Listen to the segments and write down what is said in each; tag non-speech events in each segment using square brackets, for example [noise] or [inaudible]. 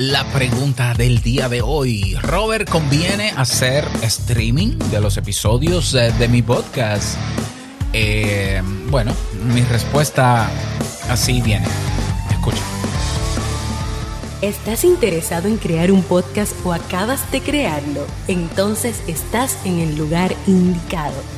La pregunta del día de hoy. Robert, ¿conviene hacer streaming de los episodios de, mi podcast? Eh, bueno, mi respuesta así viene. Escucha. ¿Estás interesado en crear un podcast o acabas de crearlo? Entonces estás en el lugar indicado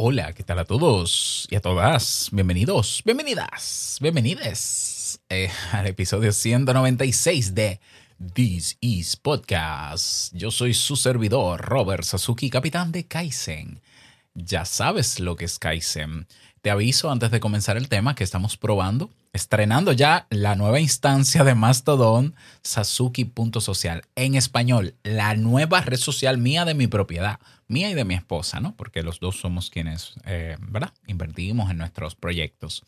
Hola, ¿qué tal a todos y a todas? Bienvenidos, bienvenidas, bienvenides eh, al episodio 196 de This is Podcast. Yo soy su servidor, Robert Sasuki, capitán de Kaizen. Ya sabes lo que es Kaizen. Te aviso antes de comenzar el tema que estamos probando, estrenando ya la nueva instancia de Mastodon, Sasuki.social. En español, la nueva red social mía de mi propiedad mía y de mi esposa, ¿no? Porque los dos somos quienes, eh, ¿verdad? Invertimos en nuestros proyectos.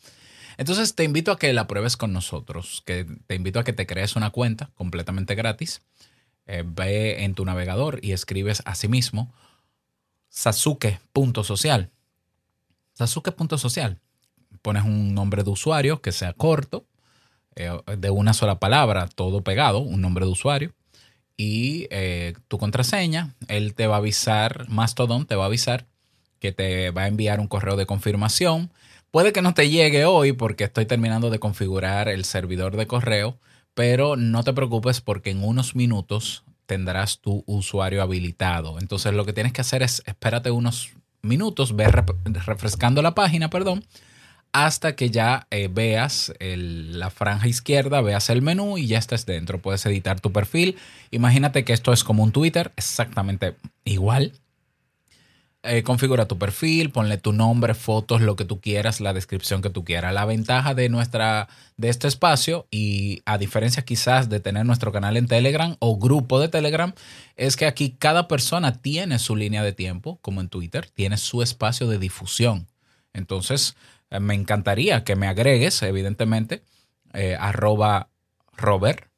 Entonces te invito a que la pruebes con nosotros, que te invito a que te crees una cuenta completamente gratis. Eh, ve en tu navegador y escribes a sí mismo sasuke.social. Sasuke.social. Pones un nombre de usuario que sea corto, eh, de una sola palabra, todo pegado, un nombre de usuario y eh, tu contraseña, él te va a avisar, Mastodon te va a avisar que te va a enviar un correo de confirmación. Puede que no te llegue hoy porque estoy terminando de configurar el servidor de correo, pero no te preocupes porque en unos minutos tendrás tu usuario habilitado. Entonces lo que tienes que hacer es espérate unos minutos, ve refrescando la página, perdón, hasta que ya eh, veas la franja izquierda, veas el menú y ya estés dentro. Puedes editar tu perfil. Imagínate que esto es como un Twitter, exactamente igual. Eh, configura tu perfil, ponle tu nombre, fotos, lo que tú quieras, la descripción que tú quieras. La ventaja de nuestra de este espacio y a diferencia quizás de tener nuestro canal en Telegram o grupo de Telegram es que aquí cada persona tiene su línea de tiempo, como en Twitter, tiene su espacio de difusión. Entonces, me encantaría que me agregues, evidentemente, eh, arroba Robert,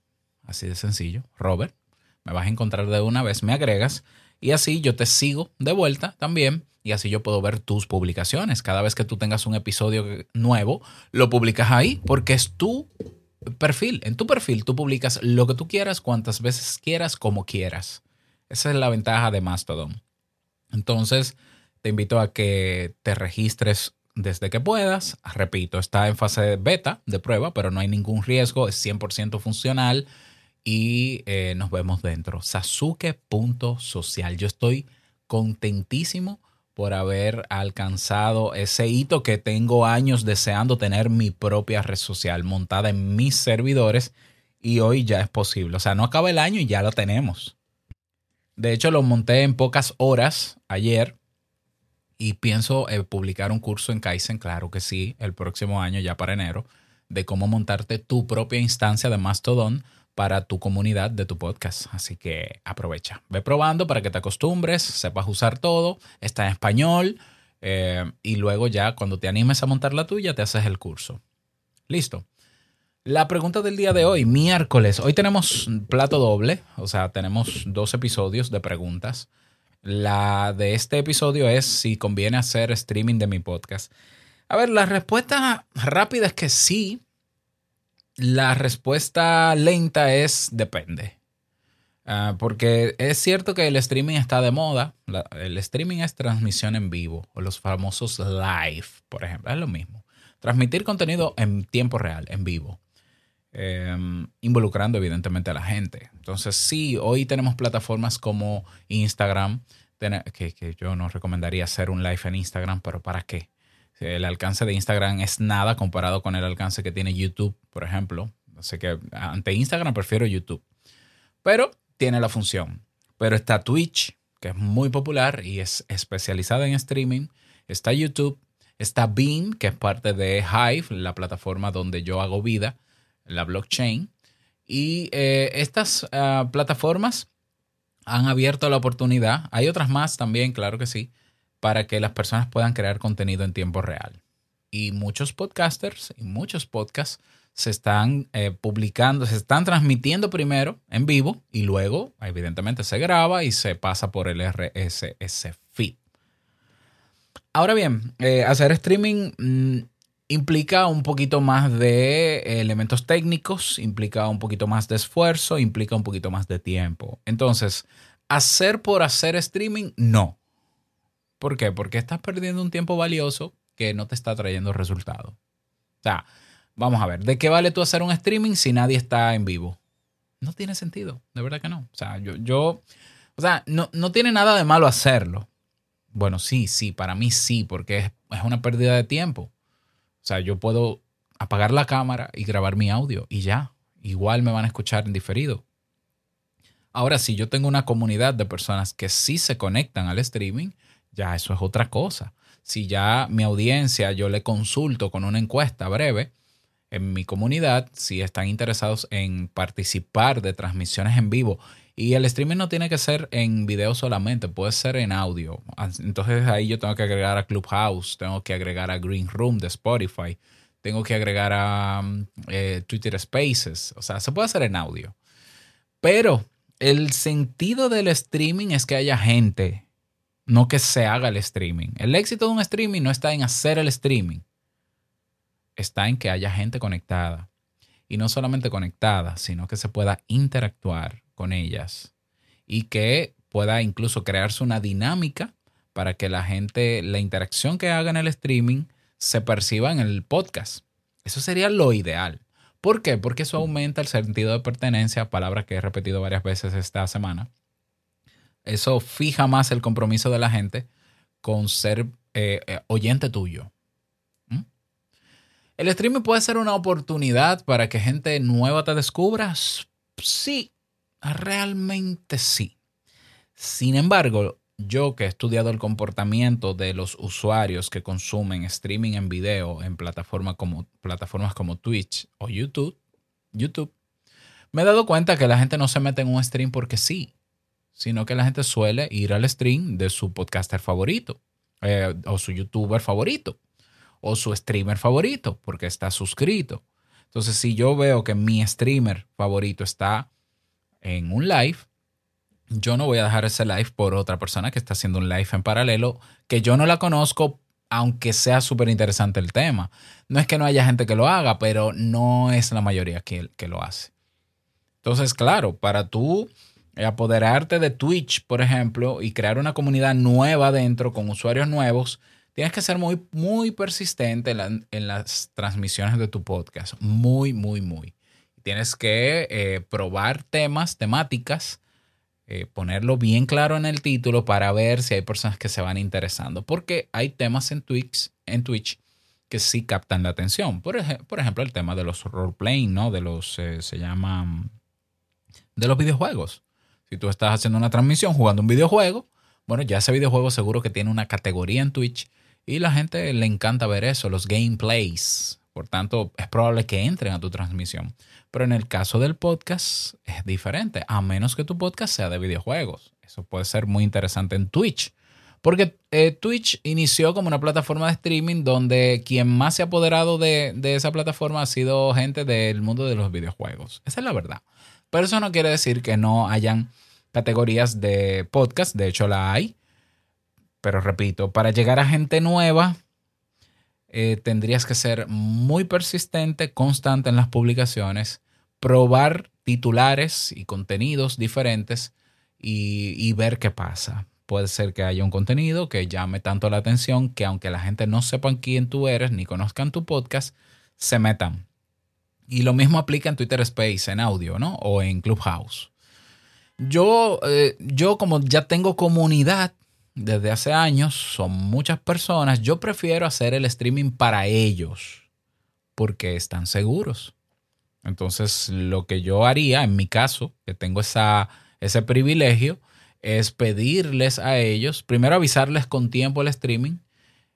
así de sencillo, Robert. Me vas a encontrar de una vez, me agregas y así yo te sigo de vuelta también y así yo puedo ver tus publicaciones. Cada vez que tú tengas un episodio nuevo, lo publicas ahí porque es tu perfil. En tu perfil tú publicas lo que tú quieras, cuantas veces quieras, como quieras. Esa es la ventaja de Mastodon. Entonces, te invito a que te registres desde que puedas. Repito, está en fase beta de prueba, pero no hay ningún riesgo, es 100% funcional y eh, nos vemos dentro. Sasuke.social. Yo estoy contentísimo por haber alcanzado ese hito que tengo años deseando tener mi propia red social montada en mis servidores y hoy ya es posible. O sea, no acaba el año y ya lo tenemos. De hecho, lo monté en pocas horas ayer y pienso eh, publicar un curso en Kaizen, claro que sí, el próximo año, ya para enero, de cómo montarte tu propia instancia de Mastodon para tu comunidad de tu podcast. Así que aprovecha. Ve probando para que te acostumbres, sepas usar todo, está en español eh, y luego ya cuando te animes a montar la tuya te haces el curso. Listo. La pregunta del día de hoy, miércoles. Hoy tenemos plato doble, o sea, tenemos dos episodios de preguntas. La de este episodio es si conviene hacer streaming de mi podcast. A ver, la respuesta rápida es que sí. La respuesta lenta es depende. Ah, porque es cierto que el streaming está de moda. el streaming es transmisión en vivo o los famosos live, por ejemplo. Es lo mismo. Transmitir contenido en tiempo real, en vivo. Em, involucrando evidentemente a la gente. Entonces, sí, hoy tenemos plataformas como Instagram, que, yo no recomendaría hacer un live en Instagram, pero ¿para qué? El alcance de Instagram es nada comparado con el alcance que tiene YouTube, por ejemplo. Así que ante Instagram prefiero YouTube. Pero tiene la función. Pero está Twitch, que es muy popular y es especializada en streaming. Está YouTube. Está Beam, que es parte de Hive, la plataforma donde yo hago vida la blockchain. Y eh, estas ah, plataformas han abierto la oportunidad, hay otras más también, claro que sí, para que las personas puedan crear contenido en tiempo real. Y muchos podcasters y muchos podcasts se están eh, publicando, se están transmitiendo primero en vivo y luego, evidentemente, se graba y se pasa por el RSS feed. Ahora bien, eh, hacer streaming mm, implica un poquito más de elementos técnicos, implica un poquito más de esfuerzo, implica un poquito más de tiempo. Entonces, hacer por hacer streaming, no. ¿Por qué? Porque estás perdiendo un tiempo valioso que no te está trayendo resultados. O sea, vamos a ver, ¿de qué vale tú hacer un streaming si nadie está en vivo? No tiene sentido, de verdad que no. O sea, yo, yo o sea, no, no tiene nada de malo hacerlo. Bueno, sí, sí, para mí sí, porque es, es una pérdida de tiempo. O sea, yo puedo apagar la cámara y grabar mi audio y ya. Igual me van a escuchar en diferido. Ahora, si yo tengo una comunidad de personas que sí se conectan al streaming, ya eso es otra cosa. Si ya mi audiencia yo le consulto con una encuesta breve en mi comunidad, si están interesados en participar de transmisiones en vivo y el streaming no tiene que ser en video solamente, puede ser en audio. Entonces ahí yo tengo que agregar a Clubhouse, tengo que agregar a Green Room de Spotify, tengo que agregar a eh, Twitter Spaces. O sea, se puede hacer en audio. Pero el sentido del streaming es que haya gente, no que se haga el streaming. El éxito de un streaming no está en hacer el streaming, está en que haya gente conectada. Y no solamente conectada, sino que se pueda interactuar con ellas y que pueda incluso crearse una dinámica para que la gente, la interacción que haga en el streaming se perciba en el podcast. Eso sería lo ideal. ¿Por qué? Porque eso aumenta el sentido de pertenencia, palabra que he repetido varias veces esta semana. Eso fija más el compromiso de la gente con ser eh, eh, oyente tuyo. ¿El streaming puede ser una oportunidad para que gente nueva te descubra? Sí, Realmente sí. Sin embargo, yo que he estudiado el comportamiento de los usuarios que consumen streaming en video en plataformas como, plataformas como Twitch o YouTube, YouTube, me he dado cuenta que la gente no se mete en un stream porque sí, sino que la gente suele ir al stream de su podcaster favorito eh, o su youtuber favorito o su streamer favorito porque está suscrito. Entonces, si yo veo que mi streamer favorito está en un live, yo no voy a dejar ese live por otra persona que está haciendo un live en paralelo, que yo no la conozco, aunque sea súper interesante el tema. No es que no haya gente que lo haga, pero no es la mayoría que, que lo hace. Entonces, claro, para tú apoderarte de Twitch, por ejemplo, y crear una comunidad nueva dentro con usuarios nuevos, tienes que ser muy, muy persistente en, las transmisiones de tu podcast. Muy, muy, muy. Tienes que eh, probar temas, temáticas, eh, ponerlo bien claro en el título para ver si hay personas que se van interesando. Porque hay temas en Twitch, en Twitch que sí captan la atención. Por, por ejemplo, el tema de los roleplaying, ¿no? De los, eh, se llaman, de los videojuegos. Si tú estás haciendo una transmisión jugando un videojuego, bueno, ya ese videojuego seguro que tiene una categoría en Twitch y la gente le encanta ver eso, los gameplays. Por tanto, es probable que entren a tu transmisión. Pero en el caso del podcast es diferente, a menos que tu podcast sea de videojuegos. Eso puede ser muy interesante en Twitch. Porque eh, Twitch inició como una plataforma de streaming donde quien más se ha apoderado de, de, esa plataforma ha sido gente del mundo de los videojuegos. Esa es la verdad. Pero eso no quiere decir que no hayan categorías de podcast. De hecho, la hay. Pero repito, para llegar a gente nueva, eh, tendrías que ser muy persistente, constante en las publicaciones, probar titulares y contenidos diferentes y, ver qué pasa. Puede ser que haya un contenido que llame tanto la atención que aunque la gente no sepa quién tú eres ni conozcan tu podcast, se metan. Y lo mismo aplica en Twitter Space, en audio, ¿no? O en Clubhouse. Yo, eh, yo como ya tengo comunidad, desde hace años, son muchas personas. Yo prefiero hacer el streaming para ellos porque están seguros. Entonces, lo que yo haría, en mi caso, que tengo esa, ese privilegio, es pedirles a ellos, primero avisarles con tiempo el streaming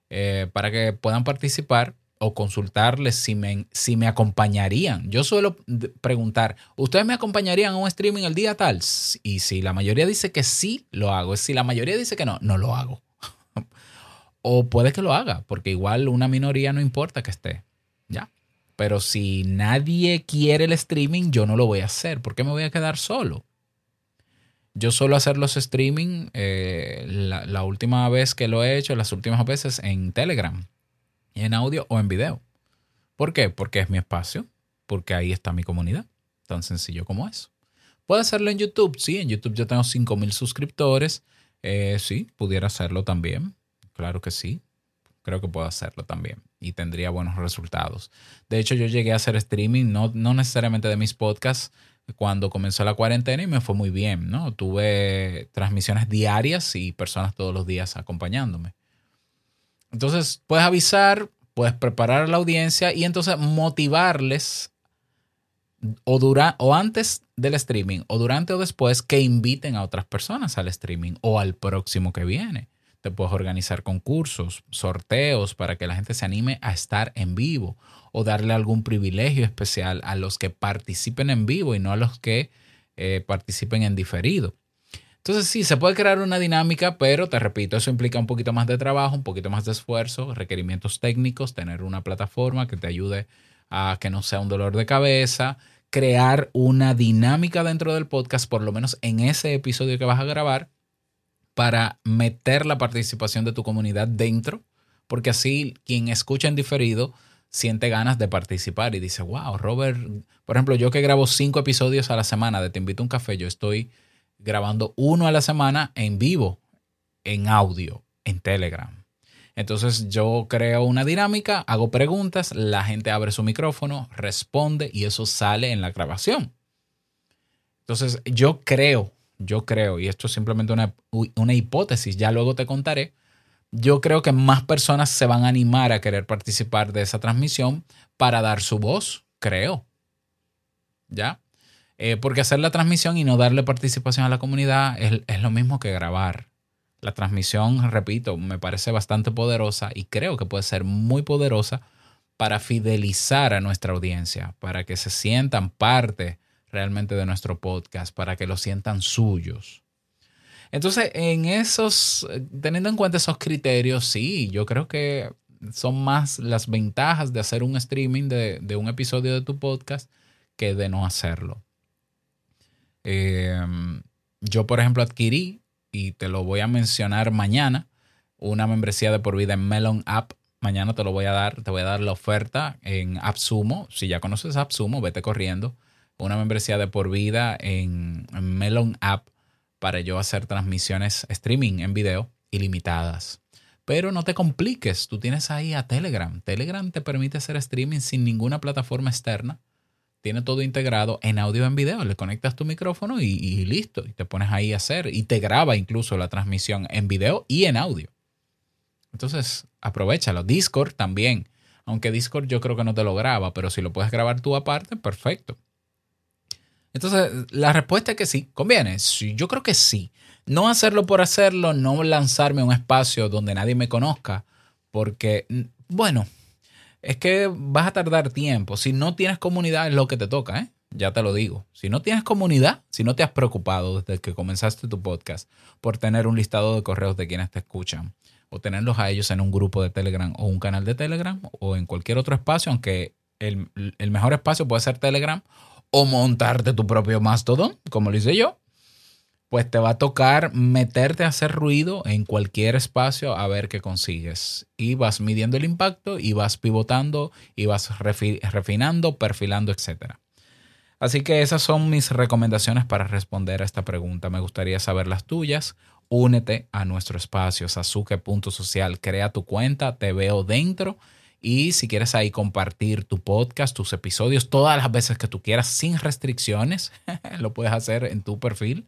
eh, para que puedan participar o consultarles si me, si me acompañarían. Yo suelo preguntar, ¿ustedes me acompañarían a un streaming el día tal? Y si la mayoría dice que sí, lo hago. Si la mayoría dice que no, no lo hago. [laughs] o puede que lo haga, porque igual una minoría no importa que esté. ¿Ya? Pero si nadie quiere el streaming, yo no lo voy a hacer. ¿Por qué me voy a quedar solo? Yo suelo hacer los streaming eh, la, última vez que lo he hecho, las últimas veces en Telegram, en audio o en video. ¿Por qué? Porque es mi espacio, porque ahí está mi comunidad. Tan sencillo como eso. ¿Puedo hacerlo en YouTube? Sí, en YouTube yo tengo 5.000 suscriptores. Eh, sí, pudiera hacerlo también. Claro que sí. Creo que puedo hacerlo también y tendría buenos resultados. De hecho, yo llegué a hacer streaming, no, no necesariamente de mis podcasts, cuando comenzó la cuarentena y me fue muy bien, ¿no? Tuve transmisiones diarias y personas todos los días acompañándome. Entonces, puedes avisar, puedes preparar a la audiencia y entonces motivarles o, o antes del streaming o durante o después que inviten a otras personas al streaming o al próximo que viene. Te puedes organizar concursos, sorteos para que la gente se anime a estar en vivo o darle algún privilegio especial a los que participen en vivo y no a los que eh, participen en diferido. Entonces sí, se puede crear una dinámica, pero te repito, eso implica un poquito más de trabajo, un poquito más de esfuerzo, requerimientos técnicos, tener una plataforma que te ayude a que no sea un dolor de cabeza, crear una dinámica dentro del podcast, por lo menos en ese episodio que vas a grabar, para meter la participación de tu comunidad dentro, porque así quien escucha en diferido siente ganas de participar y dice, wow, Robert, por ejemplo, yo que grabo cinco episodios a la semana de Te invito a un café, yo estoy grabando uno a la semana en vivo, en audio, en Telegram. Entonces yo creo una dinámica, hago preguntas, la gente abre su micrófono, responde y eso sale en la grabación. Entonces yo creo, yo creo, y esto es simplemente una, una hipótesis, ya luego te contaré, yo creo que más personas se van a animar a querer participar de esa transmisión para dar su voz, creo. ¿Ya? Eh, porque hacer la transmisión y no darle participación a la comunidad es, es lo mismo que grabar. La transmisión, repito, me parece bastante poderosa y creo que puede ser muy poderosa para fidelizar a nuestra audiencia, para que se sientan parte realmente de nuestro podcast, para que lo sientan suyos. Entonces, en esos, teniendo en cuenta esos criterios, sí, yo creo que son más las ventajas de hacer un streaming de, un episodio de tu podcast que de no hacerlo. Em, yo, por ejemplo, adquirí, y te lo voy a mencionar mañana, una membresía de por vida en Melon App. Mañana te lo voy a dar, te voy a dar la oferta en AppSumo. Si ya conoces AppSumo, vete corriendo. Una membresía de por vida en Melon App para yo hacer transmisiones streaming en video ilimitadas. Pero no te compliques, tú tienes ahí a Telegram. Telegram te permite hacer streaming sin ninguna plataforma externa. Tiene todo integrado en audio en video. Le conectas tu micrófono y, listo. Y te pones ahí a hacer. Y te graba incluso la transmisión en video y en audio. Entonces, aprovechalo. Discord también. Aunque Discord yo creo que no te lo graba, pero si lo puedes grabar tú aparte, perfecto. Entonces, la respuesta es que sí, conviene. Sí, yo creo que sí. No hacerlo por hacerlo, no lanzarme a un espacio donde nadie me conozca, porque, bueno, es que vas a tardar tiempo. Si no tienes comunidad es lo que te toca, ¿eh? Ya te lo digo. Si no tienes comunidad, si no te has preocupado desde que comenzaste tu podcast por tener un listado de correos de quienes te escuchan, o tenerlos a ellos en un grupo de Telegram o un canal de Telegram o en cualquier otro espacio, aunque el, el mejor espacio puede ser Telegram o montarte tu propio Mastodon, como lo hice yo, pues te va a tocar meterte a hacer ruido en cualquier espacio a ver qué consigues. Y vas midiendo el impacto y vas pivotando y vas refinando, perfilando, etc. Así que esas son mis recomendaciones para responder a esta pregunta. Me gustaría saber las tuyas. Únete a nuestro espacio, sasuke.social. Crea tu cuenta, te veo dentro y si quieres ahí compartir tu podcast, tus episodios, todas las veces que tú quieras, sin restricciones, [laughs] lo puedes hacer en tu perfil.